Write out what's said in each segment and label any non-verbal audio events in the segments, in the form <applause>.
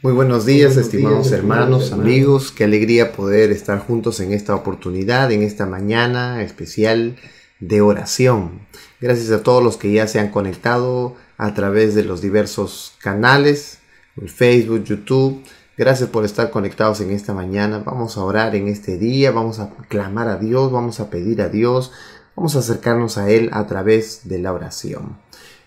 Muy buenos días, estimados hermanos, amigos. Qué alegría poder estar juntos en esta oportunidad, en esta mañana especial de oración. Gracias a todos los que ya se han conectado a través de los diversos canales, Facebook, YouTube. Gracias por estar conectados en esta mañana. Vamos a orar en este día, vamos a clamar a Dios, vamos a pedir a Dios, vamos a acercarnos a Él a través de la oración.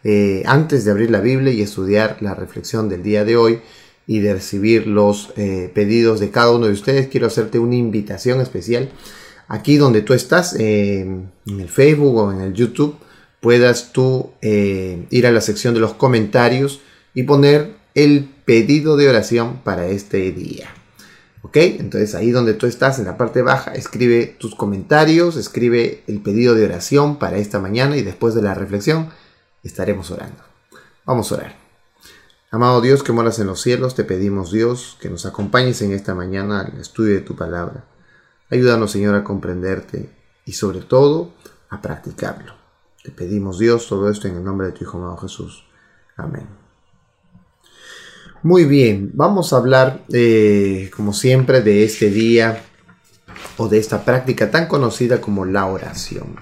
Eh, antes de abrir la Biblia y estudiar la reflexión del día de hoy, y de recibir los eh, pedidos de cada uno de ustedes, quiero hacerte una invitación especial. Aquí donde tú estás, eh, en el Facebook o en el YouTube, puedas tú eh, ir a la sección de los comentarios y poner el pedido de oración para este día. ¿Ok? Entonces ahí donde tú estás, en la parte baja, escribe tus comentarios, escribe el pedido de oración para esta mañana y después de la reflexión estaremos orando. Vamos a orar. Amado Dios que moras en los cielos, te pedimos Dios que nos acompañes en esta mañana al estudio de tu palabra. Ayúdanos Señor a comprenderte y sobre todo a practicarlo. Te pedimos Dios todo esto en el nombre de tu Hijo amado Jesús. Amén. Muy bien, vamos a hablar eh, como siempre de este día o de esta práctica tan conocida como la oración.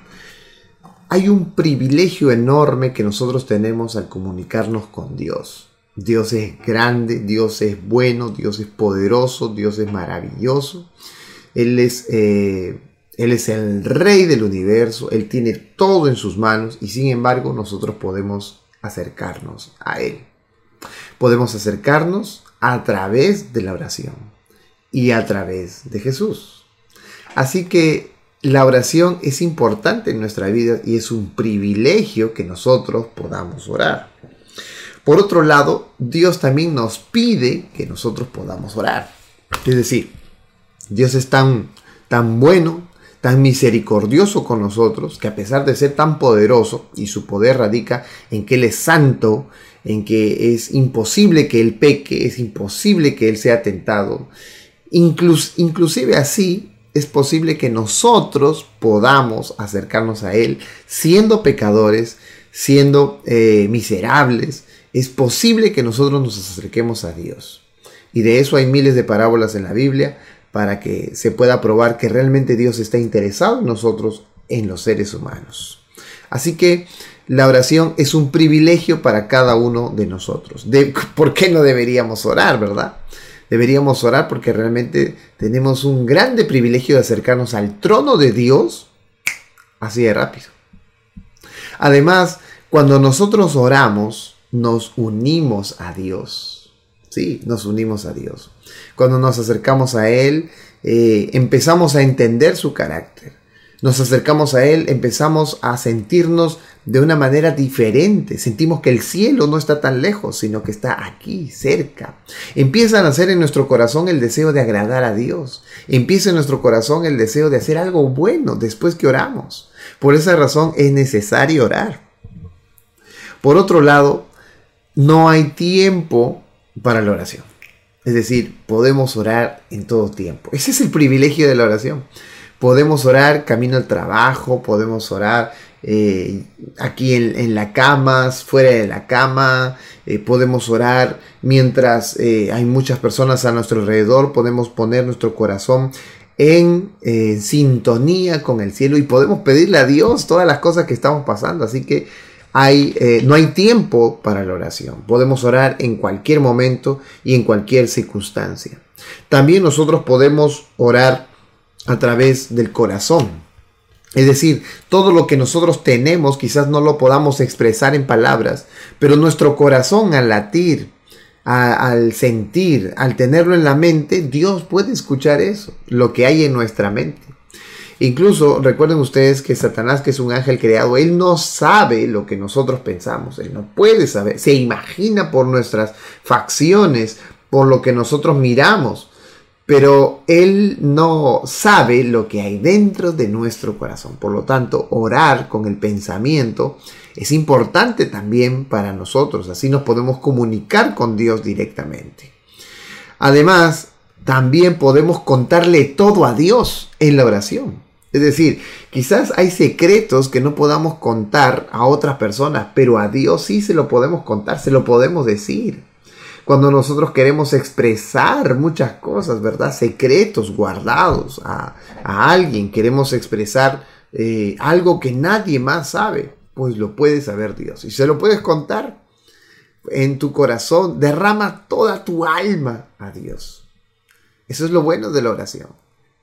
Hay un privilegio enorme que nosotros tenemos al comunicarnos con Dios. Dios es grande, Dios es bueno, Dios es poderoso, Dios es maravilloso. Él es, eh, él es el rey del universo, Él tiene todo en sus manos y sin embargo nosotros podemos acercarnos a Él. Podemos acercarnos a través de la oración y a través de Jesús. Así que la oración es importante en nuestra vida y es un privilegio que nosotros podamos orar. Por otro lado, Dios también nos pide que nosotros podamos orar. Es decir, Dios es tan, tan bueno, tan misericordioso con nosotros, que a pesar de ser tan poderoso, y su poder radica en que Él es santo, en que es imposible que Él peque, es imposible que Él sea tentado, inclusive así es posible que nosotros podamos acercarnos a Él siendo pecadores, siendo eh, miserables, es posible que nosotros nos acerquemos a Dios. Y de eso hay miles de parábolas en la Biblia para que se pueda probar que realmente Dios está interesado en nosotros, en los seres humanos. Así que la oración es un privilegio para cada uno de nosotros. <laughs> ¿Por qué no deberíamos orar, verdad? Deberíamos orar porque realmente tenemos un grande privilegio de acercarnos al trono de Dios así de rápido. Además, cuando nosotros oramos, nos unimos a Dios. Sí, nos unimos a Dios. Cuando nos acercamos a Él, eh, empezamos a entender su carácter. Nos acercamos a Él, empezamos a sentirnos de una manera diferente. Sentimos que el cielo no está tan lejos, sino que está aquí, cerca. Empieza a nacer en nuestro corazón el deseo de agradar a Dios. Empieza en nuestro corazón el deseo de hacer algo bueno después que oramos. Por esa razón es necesario orar. Por otro lado, no hay tiempo para la oración. Es decir, podemos orar en todo tiempo. Ese es el privilegio de la oración. Podemos orar camino al trabajo, podemos orar eh, aquí en, la cama, fuera de la cama, eh, podemos orar mientras eh, hay muchas personas a nuestro alrededor, podemos poner nuestro corazón en sintonía con el cielo y podemos pedirle a Dios todas las cosas que estamos pasando. Así que eh, no hay tiempo para la oración. Podemos orar en cualquier momento y en cualquier circunstancia. También nosotros podemos orar a través del corazón. Es decir, todo lo que nosotros tenemos quizás no lo podamos expresar en palabras, pero nuestro corazón al latir, al sentir, al tenerlo en la mente, Dios puede escuchar eso, lo que hay en nuestra mente. Incluso recuerden ustedes que Satanás, que es un ángel creado, él no sabe lo que nosotros pensamos, él no puede saber, se imagina por nuestras facciones, por lo que nosotros miramos, pero él no sabe lo que hay dentro de nuestro corazón. Por lo tanto, orar con el pensamiento es importante también para nosotros, así nos podemos comunicar con Dios directamente. Además, también podemos contarle todo a Dios en la oración. Es decir, quizás hay secretos que no podamos contar a otras personas, pero a Dios sí se lo podemos contar, se lo podemos decir. cuando nosotros queremos expresar muchas cosas, ¿verdad? Secretos guardados a, alguien, queremos expresar eh, algo que nadie más sabe, pues lo puede saber Dios. Y se lo puedes contar en tu corazón, derrama toda tu alma a Dios. Eso es lo bueno de la oración,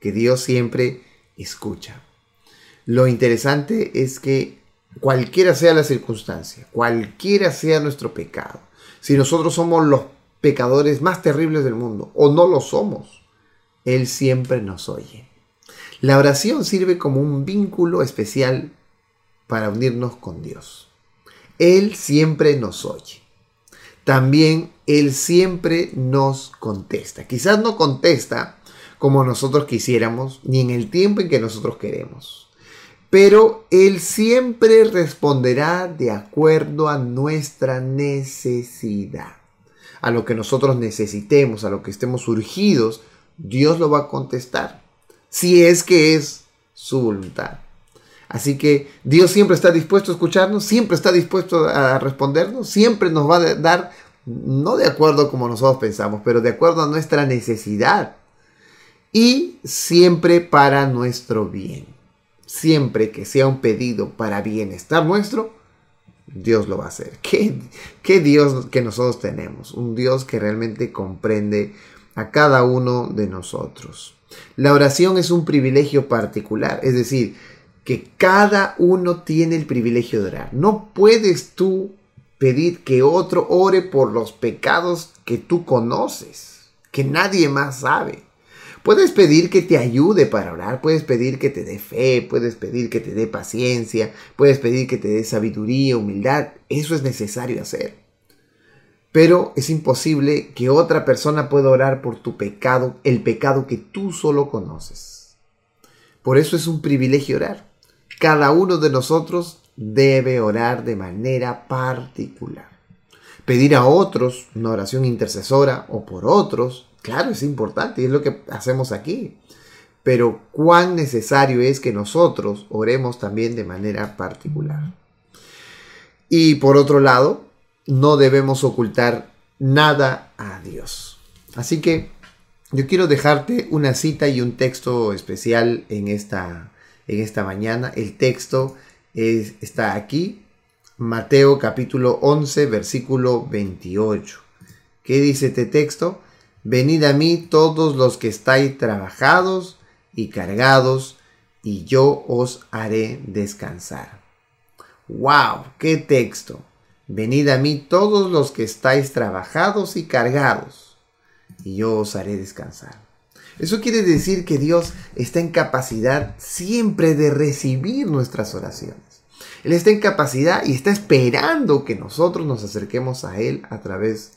que Dios siempre escucha. Lo interesante es que cualquiera sea la circunstancia, cualquiera sea nuestro pecado, si nosotros somos los pecadores más terribles del mundo o no lo somos, Él siempre nos oye. La oración sirve como un vínculo especial para unirnos con Dios. Él siempre nos oye. También Él siempre nos contesta. Quizás no contesta como nosotros quisiéramos, ni en el tiempo en que nosotros queremos. Pero Él siempre responderá de acuerdo a nuestra necesidad a lo que nosotros necesitemos, a lo que estemos urgidos, Dios lo va a contestar, si es que es su voluntad. Así que Dios siempre está dispuesto a escucharnos, siempre está dispuesto a respondernos, siempre nos va a dar, no de acuerdo como nosotros pensamos, pero de acuerdo a nuestra necesidad. Y siempre para nuestro bien. Siempre que sea un pedido para bienestar nuestro, Dios lo va a hacer. ¿Qué, ¿Qué, Dios que nosotros tenemos? Un Dios que realmente comprende a cada uno de nosotros. La oración es un privilegio particular, es decir, que cada uno tiene el privilegio de orar. No puedes tú pedir que otro ore por los pecados que tú conoces, que nadie más sabe. Puedes pedir que te ayude para orar, puedes pedir que te dé fe, puedes pedir que te dé paciencia, puedes pedir que te dé sabiduría, humildad. Eso es necesario hacer. Pero es imposible que otra persona pueda orar por tu pecado, el pecado que tú solo conoces. Por eso es un privilegio orar. Cada uno de nosotros debe orar de manera particular. Pedir a otros una oración intercesora o por otros Claro, es importante y es lo que hacemos aquí. Pero cuán necesario es que nosotros oremos también de manera particular. Y por otro lado, no debemos ocultar nada a Dios. Así que yo quiero dejarte una cita y un texto especial en esta, en esta mañana. El texto está aquí, Mateo capítulo 11, versículo 28. ¿Qué dice este texto? Venid a mí todos los que estáis trabajados y cargados, y yo os haré descansar. ¡Wow! ¡Qué texto! Venid a mí todos los que estáis trabajados y cargados, y yo os haré descansar. Eso quiere decir que Dios está en capacidad siempre de recibir nuestras oraciones. Él está en capacidad y está esperando que nosotros nos acerquemos a Él a través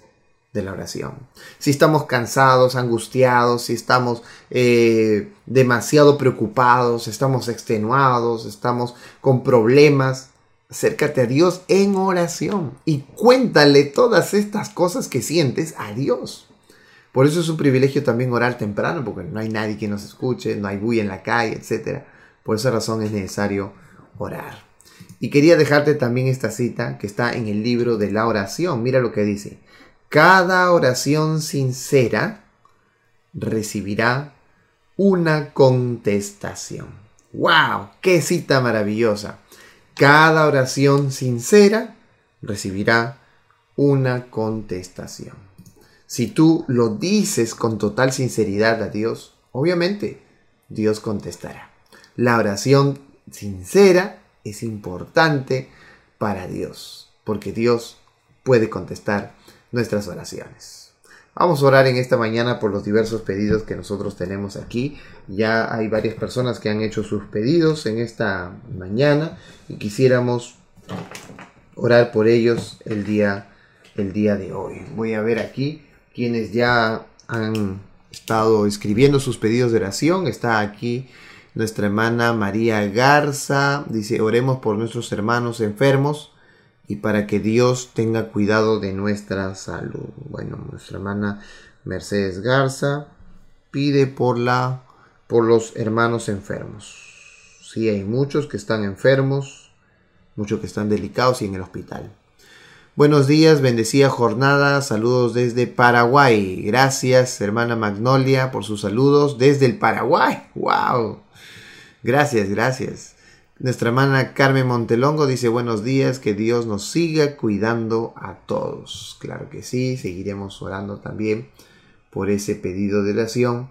de la oración. Si estamos cansados, angustiados, si estamos eh, demasiado preocupados, estamos extenuados, estamos con problemas, acércate a Dios en oración y cuéntale todas estas cosas que sientes a Dios. Por eso es un privilegio también orar temprano, porque no hay nadie que nos escuche, no hay bulla en la calle, etc. Por esa razón es necesario orar. Y quería dejarte también esta cita que está en el libro de la oración. Mira lo que dice. Cada oración sincera recibirá una contestación. ¡Wow! ¡Qué cita maravillosa! Cada oración sincera recibirá una contestación. Si tú lo dices con total sinceridad a Dios, obviamente Dios contestará. La oración sincera es importante para Dios, porque Dios puede contestar nuestras oraciones. Vamos a orar en esta mañana por los diversos pedidos que nosotros tenemos aquí. Ya hay varias personas que han hecho sus pedidos en esta mañana y quisiéramos orar por ellos el día, el día de hoy. Voy a ver aquí quienes ya han estado escribiendo sus pedidos de oración. Está aquí nuestra hermana María Garza. Dice, oremos por nuestros hermanos enfermos y para que Dios tenga cuidado de nuestra salud. Bueno, nuestra hermana Mercedes Garza pide por la por los hermanos enfermos. Sí, hay muchos que están enfermos, muchos que están delicados y en el hospital. Buenos días, bendecida jornada, saludos desde Paraguay. Gracias, hermana Magnolia, por sus saludos desde el Paraguay. ¡Wow! Gracias, gracias. Nuestra hermana Carmen Montelongo dice buenos días, que Dios nos siga cuidando a todos. Claro que sí, seguiremos orando también por ese pedido de oración.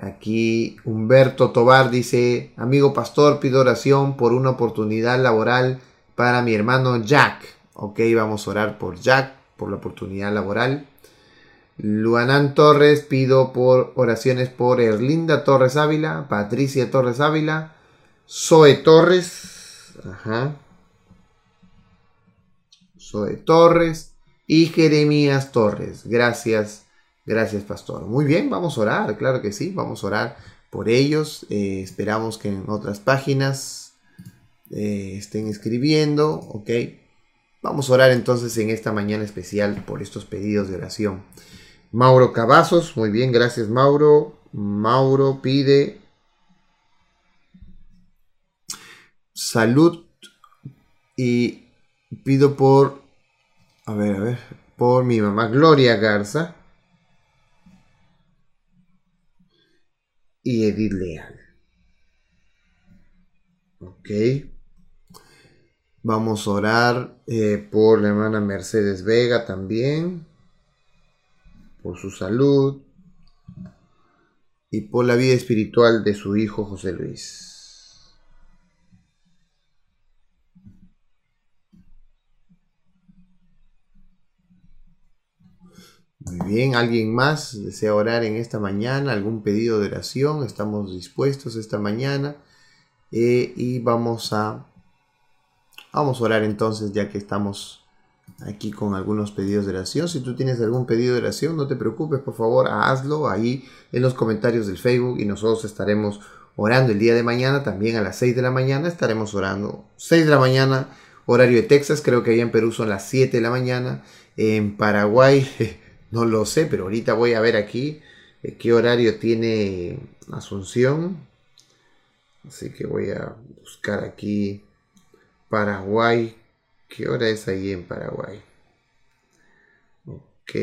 Aquí Humberto Tobar dice, amigo pastor, pido oración por una oportunidad laboral para mi hermano Jack. Ok, vamos a orar por Jack, por la oportunidad laboral. Luanán Torres, pido por oraciones por Erlinda Torres Ávila, Patricia Torres Ávila, Zoe Torres, ajá. Zoe Torres y Jeremías Torres. Gracias, gracias pastor. Muy bien, vamos a orar, claro que sí, vamos a orar por ellos. Eh, esperamos que en otras páginas eh, estén escribiendo, ok. Vamos a orar entonces en esta mañana especial por estos pedidos de oración. Mauro Cavazos, muy bien, gracias Mauro. Mauro pide salud y pido por, a ver, a ver, por mi mamá Gloria Garza y Edith Leal. Ok. Vamos a orar eh, por la hermana Mercedes Vega también, por su salud y por la vida espiritual de su hijo José Luis. Muy bien, ¿alguien más desea orar en esta mañana? ¿Algún pedido de oración? Estamos dispuestos esta mañana eh, y vamos a Vamos a orar entonces ya que estamos aquí con algunos pedidos de oración. Si tú tienes algún pedido de oración, no te preocupes, por favor, hazlo ahí en los comentarios del Facebook y nosotros estaremos orando el día de mañana, también a las 6 de la mañana estaremos orando. 6 de la mañana, horario de Texas, creo que allá en Perú son las 7 de la mañana. En Paraguay, <laughs> no lo sé, pero ahorita voy a ver aquí eh, qué horario tiene Asunción. Así que voy a buscar aquí Paraguay. ¿Qué hora es ahí en Paraguay? Ok.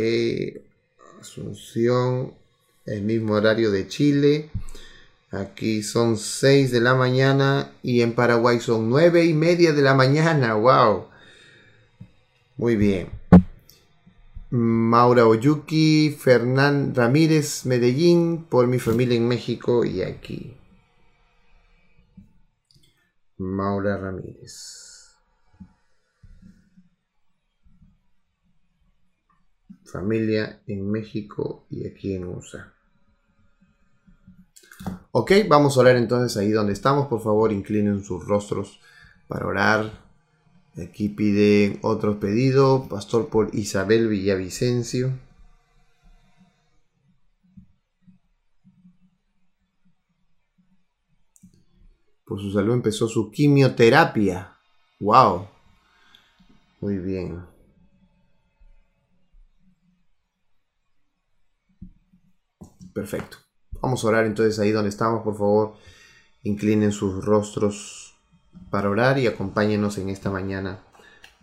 Asunción. El mismo horario de Chile. Aquí son 6 de la mañana y en Paraguay son 9 y media de la mañana. ¡Wow! Muy bien. Maura Oyuki, Fernán Ramírez, Medellín, por mi familia en México y aquí. Maura Ramírez. familia en México y aquí en USA. Ok, vamos a orar entonces ahí donde estamos. Por favor, inclinen sus rostros para orar. Aquí piden otro pedido, pastor por Isabel Villavicencio. Por su salud empezó su quimioterapia. Wow. Muy bien. Perfecto. Vamos a orar entonces ahí donde estamos, por favor. Inclinen sus rostros para orar y acompáñenos en esta mañana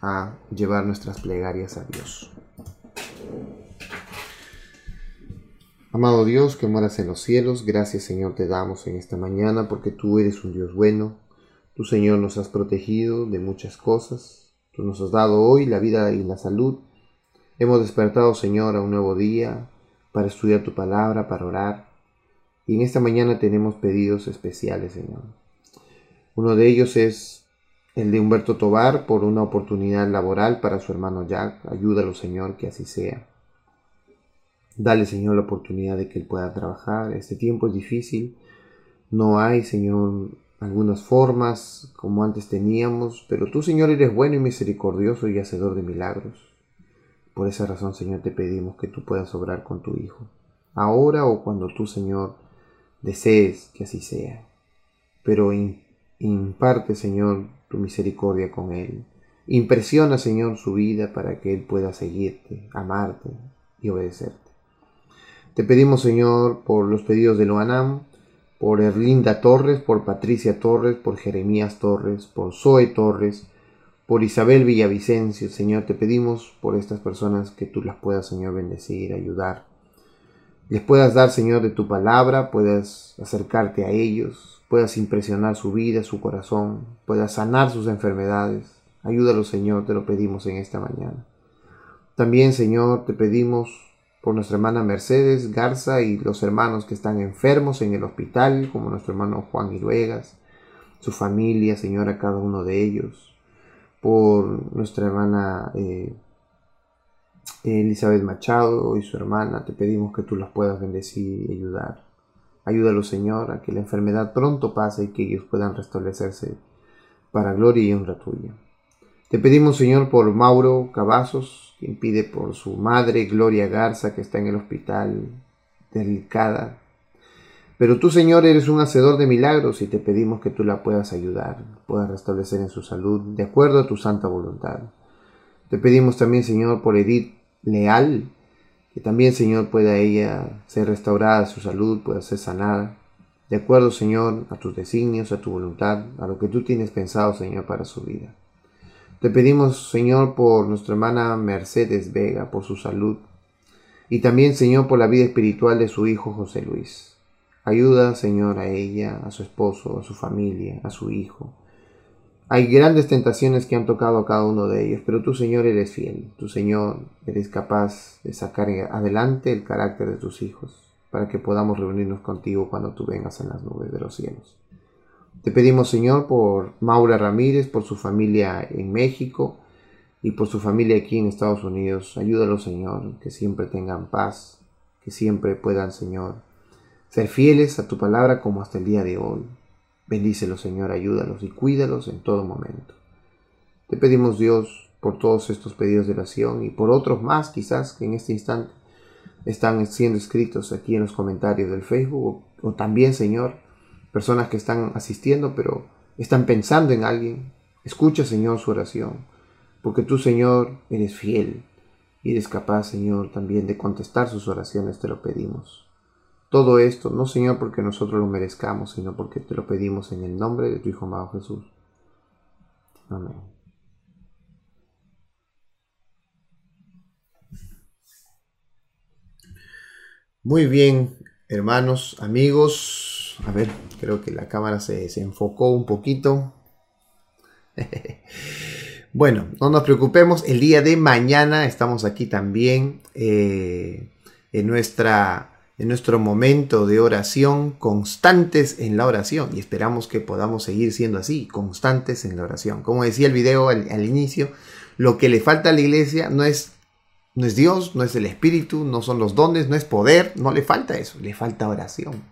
a llevar nuestras plegarias a Dios. Amado Dios que moras en los cielos, gracias Señor te damos en esta mañana porque tú eres un Dios bueno. Tú Señor nos has protegido de muchas cosas. Tú nos has dado hoy la vida y la salud. Hemos despertado Señor a un nuevo día, para estudiar tu palabra, para orar. Y en esta mañana tenemos pedidos especiales, Señor. Uno de ellos es el de Humberto Tobar por una oportunidad laboral para su hermano Jack. Ayúdalo, Señor, que así sea. Dale, Señor, la oportunidad de que él pueda trabajar. Este tiempo es difícil. No hay, Señor, algunas formas como antes teníamos, pero tú, Señor, eres bueno y misericordioso y hacedor de milagros. Por esa razón, Señor, te pedimos que tú puedas obrar con tu Hijo, ahora o cuando tú, Señor, desees que así sea. Pero imparte, Señor, tu misericordia con Él. Impresiona, Señor, su vida para que Él pueda seguirte, amarte y obedecerte. Te pedimos, Señor, por los pedidos de Loanam, por Erlinda Torres, por Patricia Torres, por Jeremías Torres, por Zoe Torres, por Isabel Villavicencio, Señor, te pedimos por estas personas que tú las puedas, Señor, bendecir, ayudar. Les puedas dar, Señor, de tu palabra, puedas acercarte a ellos, puedas impresionar su vida, su corazón, puedas sanar sus enfermedades. Ayúdalos, Señor, te lo pedimos en esta mañana. También, Señor, te pedimos por nuestra hermana Mercedes Garza y los hermanos que están enfermos en el hospital, como nuestro hermano Juan Iruegas, su familia, Señor, a cada uno de ellos por nuestra hermana eh, Elizabeth Machado y su hermana. Te pedimos que tú las puedas bendecir y ayudar. Ayúdalos, Señor, a que la enfermedad pronto pase y que ellos puedan restablecerse para gloria y honra tuya. Te pedimos, Señor, por Mauro Cavazos, quien pide por su madre, Gloria Garza, que está en el hospital delicada pero tú, Señor, eres un hacedor de milagros y te pedimos que tú la puedas ayudar, puedas restablecer en su salud, de acuerdo a tu santa voluntad. Te pedimos también, Señor, por Edith Leal, que también, Señor, pueda ella ser restaurada su salud, pueda ser sanada, de acuerdo, Señor, a tus designios, a tu voluntad, a lo que tú tienes pensado, Señor, para su vida. Te pedimos, Señor, por nuestra hermana Mercedes Vega, por su salud, y también, Señor, por la vida espiritual de su hijo José Luis. Ayuda, Señor, a ella, a su esposo, a su familia, a su hijo. Hay grandes tentaciones que han tocado a cada uno de ellos, pero tú, Señor, eres fiel. Tu Señor, eres capaz de sacar adelante el carácter de tus hijos, para que podamos reunirnos contigo cuando tú vengas en las nubes de los cielos. Te pedimos, Señor, por Maura Ramírez, por su familia en México y por su familia aquí en Estados Unidos. Ayúdalo, Señor, que siempre tengan paz, que siempre puedan, Señor, ser fieles a tu palabra como hasta el día de hoy. Bendícelos, Señor, ayúdalos y cuídalos en todo momento. Te pedimos, Dios, por todos estos pedidos de oración y por otros más quizás que en este instante están siendo escritos aquí en los comentarios del Facebook o, también, Señor, personas que están asistiendo pero están pensando en alguien. Escucha, Señor, su oración, porque tú, Señor, eres fiel y eres capaz, Señor, también de contestar sus oraciones, te lo pedimos. Todo esto, no Señor porque nosotros lo merezcamos, sino porque te lo pedimos en el nombre de tu Hijo amado Jesús. Amén. Muy bien, hermanos, amigos. A ver, creo que la cámara se, enfocó un poquito. <laughs> bueno, no nos preocupemos. El día de mañana estamos aquí también eh, en nuestra en nuestro momento de oración, constantes en la oración. Y esperamos que podamos seguir siendo así, constantes en la oración. Como decía el video al, inicio, lo que le falta a la iglesia no es, no es Dios, no es el Espíritu, no son los dones, no es poder, no le falta eso, le falta oración.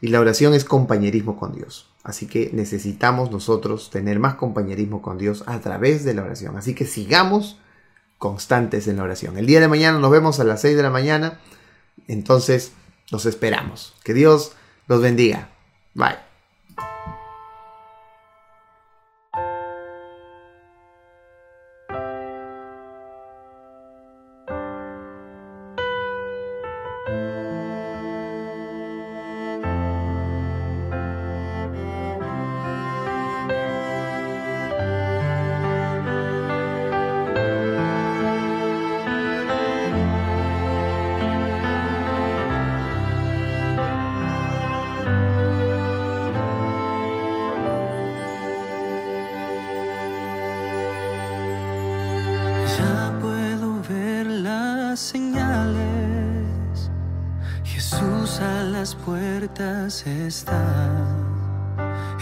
Y la oración es compañerismo con Dios. Así que necesitamos nosotros tener más compañerismo con Dios a través de la oración. Así que sigamos constantes en la oración. El día de mañana nos vemos a las 6 de la mañana entonces, los esperamos. Que Dios los bendiga. Bye. Está.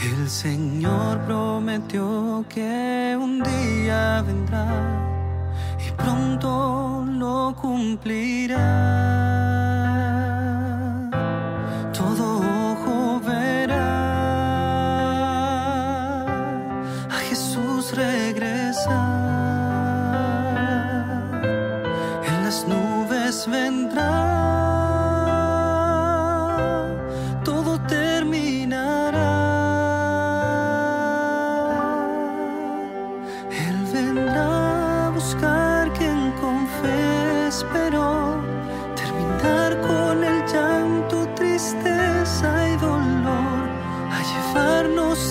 El Señor prometió que un día vendrá y pronto lo cumplirá.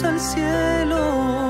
Al cielo,